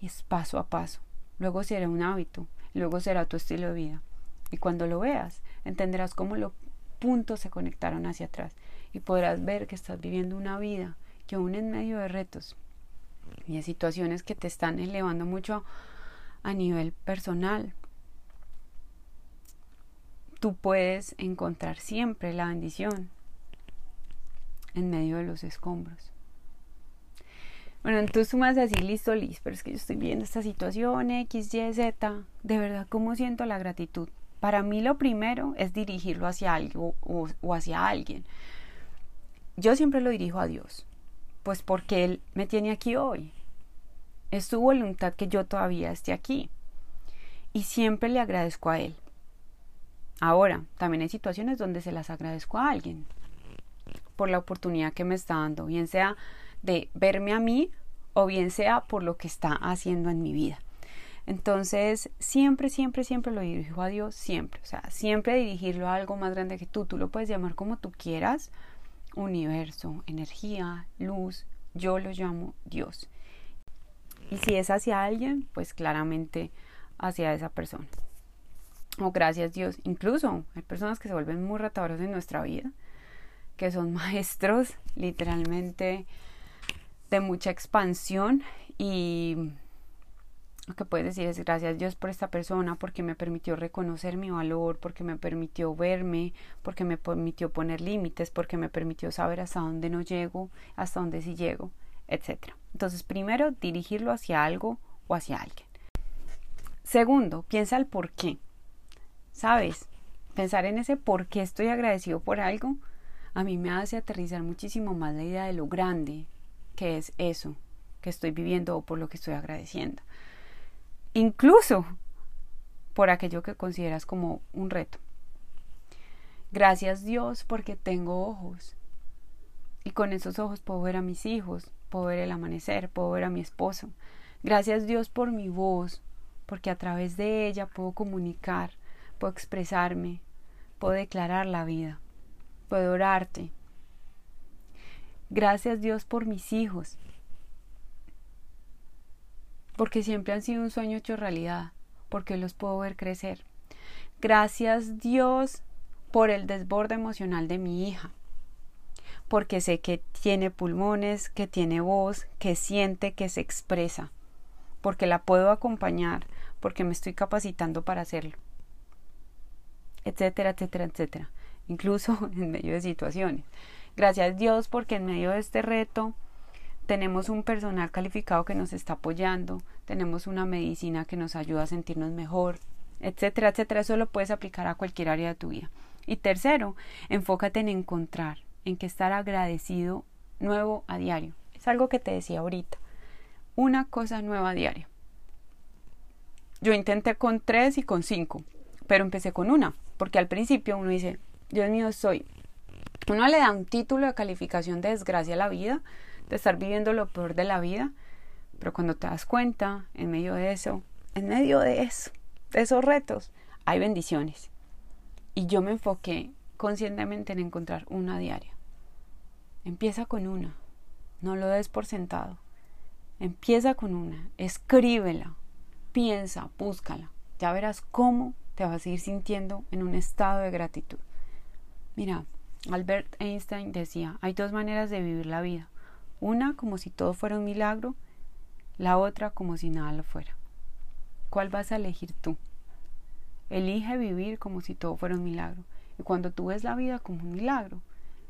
y es paso a paso. Luego será un hábito, luego será tu estilo de vida. Y cuando lo veas, entenderás cómo los puntos se conectaron hacia atrás y podrás ver que estás viviendo una vida que aún en medio de retos y de situaciones que te están elevando mucho a nivel personal, tú puedes encontrar siempre la bendición en medio de los escombros. Bueno, entonces tú me vas a decir, listo, Liz, pero es que yo estoy viendo esta situación X, Y, Z. De verdad, ¿cómo siento la gratitud? Para mí lo primero es dirigirlo hacia algo o, o hacia alguien. Yo siempre lo dirijo a Dios, pues porque Él me tiene aquí hoy. Es su voluntad que yo todavía esté aquí. Y siempre le agradezco a Él. Ahora, también hay situaciones donde se las agradezco a alguien por la oportunidad que me está dando, bien sea de verme a mí o bien sea por lo que está haciendo en mi vida. Entonces, siempre, siempre, siempre lo dirijo a Dios, siempre. O sea, siempre dirigirlo a algo más grande que tú. Tú lo puedes llamar como tú quieras. Universo, energía, luz. Yo lo llamo Dios. Y si es hacia alguien, pues claramente hacia esa persona. O gracias Dios. Incluso hay personas que se vuelven muy retadoras en nuestra vida, que son maestros literalmente de mucha expansión y lo que puedes decir es gracias Dios por esta persona, porque me permitió reconocer mi valor, porque me permitió verme, porque me permitió poner límites, porque me permitió saber hasta dónde no llego, hasta dónde sí llego, etc. Entonces, primero, dirigirlo hacia algo o hacia alguien. Segundo, piensa el por qué. ¿Sabes? Pensar en ese por qué estoy agradecido por algo, a mí me hace aterrizar muchísimo más la idea de lo grande, que es eso que estoy viviendo o por lo que estoy agradeciendo. Incluso por aquello que consideras como un reto. Gracias Dios porque tengo ojos. Y con esos ojos puedo ver a mis hijos, puedo ver el amanecer, puedo ver a mi esposo. Gracias Dios por mi voz, porque a través de ella puedo comunicar, puedo expresarme, puedo declarar la vida, puedo orarte, Gracias Dios por mis hijos, porque siempre han sido un sueño hecho realidad, porque los puedo ver crecer. Gracias Dios por el desborde emocional de mi hija, porque sé que tiene pulmones, que tiene voz, que siente, que se expresa, porque la puedo acompañar, porque me estoy capacitando para hacerlo, etcétera, etcétera, etcétera, incluso en medio de situaciones. Gracias a Dios porque en medio de este reto tenemos un personal calificado que nos está apoyando, tenemos una medicina que nos ayuda a sentirnos mejor, etcétera, etcétera. Eso lo puedes aplicar a cualquier área de tu vida. Y tercero, enfócate en encontrar, en que estar agradecido nuevo a diario. Es algo que te decía ahorita. Una cosa nueva a diario. Yo intenté con tres y con cinco, pero empecé con una, porque al principio uno dice, Dios mío, soy uno le da un título de calificación de desgracia a la vida, de estar viviendo lo peor de la vida, pero cuando te das cuenta, en medio de eso, en medio de eso, de esos retos, hay bendiciones. Y yo me enfoqué conscientemente en encontrar una diaria. Empieza con una, no lo des por sentado. Empieza con una, escríbela, piensa, búscala. Ya verás cómo te vas a ir sintiendo en un estado de gratitud. Mira, Albert Einstein decía, hay dos maneras de vivir la vida. Una como si todo fuera un milagro, la otra como si nada lo fuera. ¿Cuál vas a elegir tú? Elige vivir como si todo fuera un milagro. Y cuando tú ves la vida como un milagro,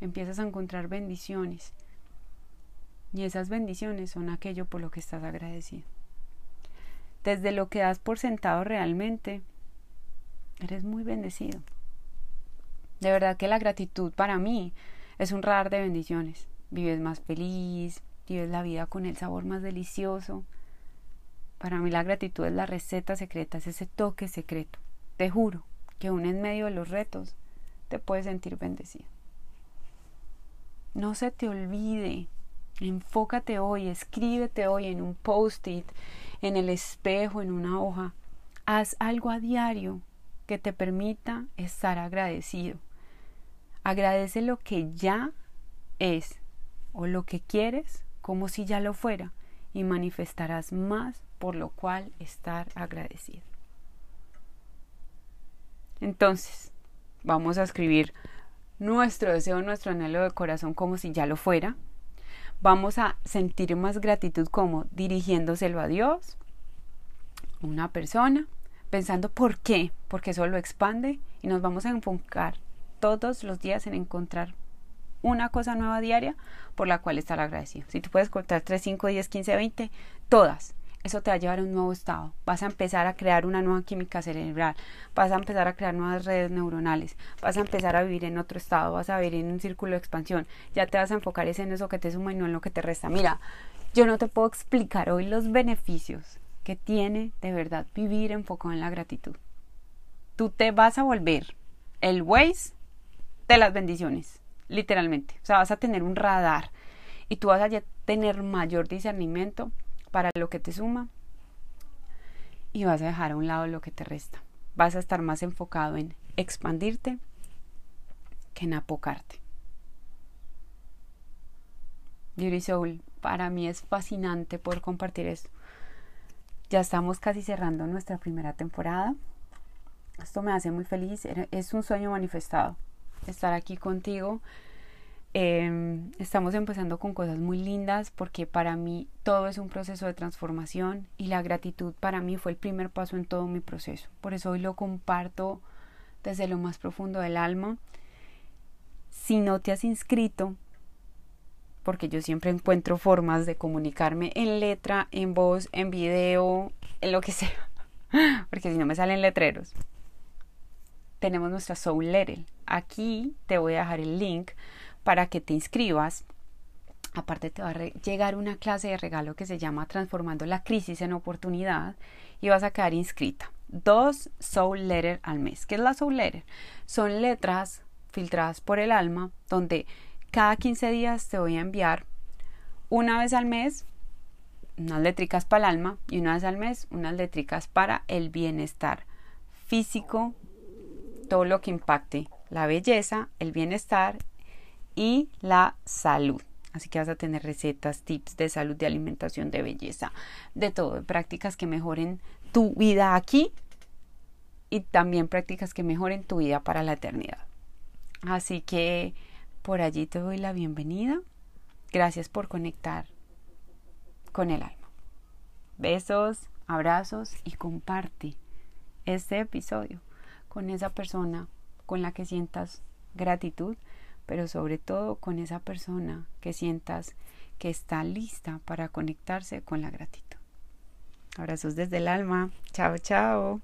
empiezas a encontrar bendiciones. Y esas bendiciones son aquello por lo que estás agradecido. desde lo que das por sentado realmente, eres muy bendecido. De verdad que la gratitud para mí es un radar de bendiciones. Vives más feliz, vives la vida con el sabor más delicioso. Para mí la gratitud es la receta secreta, es ese toque secreto. Te juro que aún en medio de los retos te puedes sentir bendecido. No se te olvide, enfócate hoy, escríbete hoy en un post-it, en el espejo, en una hoja. Haz algo a diario que te permita estar agradecido. Agradece lo que ya es o lo que quieres como si ya lo fuera y manifestarás más por lo cual estar agradecido. Entonces, vamos a escribir nuestro deseo, nuestro anhelo de corazón como si ya lo fuera. Vamos a sentir más gratitud como dirigiéndoselo a Dios, una persona, pensando por qué, porque eso lo expande y nos vamos a enfocar todos los días en encontrar una cosa nueva diaria por la cual estar agradecido. Si tú puedes contar 3, 5, 10, 15, 20, todas eso te va a llevar a un nuevo estado. Vas a empezar a crear una nueva química cerebral, vas a empezar a crear nuevas redes neuronales, vas a empezar a vivir en otro estado, vas a vivir en un círculo de expansión. Ya te vas a enfocar en eso que te suma y no en lo que te resta. Mira, yo no te puedo explicar hoy los beneficios que tiene de verdad vivir enfocado en la gratitud. Tú te vas a volver el Waze de las bendiciones, literalmente. O sea, vas a tener un radar y tú vas a tener mayor discernimiento para lo que te suma y vas a dejar a un lado lo que te resta. Vas a estar más enfocado en expandirte que en apocarte. Beauty Soul, para mí es fascinante poder compartir esto. Ya estamos casi cerrando nuestra primera temporada. Esto me hace muy feliz. Es un sueño manifestado estar aquí contigo Em, estamos empezando con cosas muy lindas porque para mí todo es un proceso de transformación y la gratitud para mí fue el primer paso en todo mi proceso. Por eso hoy lo comparto desde lo más profundo del alma. Si no te has inscrito, porque yo siempre encuentro formas de comunicarme en letra, en voz, en video, en lo que sea, porque si no me salen letreros. Tenemos nuestra Soul Letter. Aquí te voy a dejar el link para que te inscribas. Aparte te va a llegar una clase de regalo que se llama Transformando la crisis en oportunidad y vas a quedar inscrita. Dos Soul Letter al mes. ¿Qué es la Soul Letter? Son letras filtradas por el alma donde cada 15 días te voy a enviar una vez al mes unas letricas para el alma y una vez al mes unas letricas para el bienestar físico, todo lo que impacte la belleza, el bienestar y la salud. Así que vas a tener recetas, tips de salud, de alimentación, de belleza, de todo, prácticas que mejoren tu vida aquí y también prácticas que mejoren tu vida para la eternidad. Así que por allí te doy la bienvenida. Gracias por conectar con el alma. Besos, abrazos y comparte este episodio con esa persona con la que sientas gratitud pero sobre todo con esa persona que sientas que está lista para conectarse con la gratitud. Abrazos desde el alma. Chao, chao.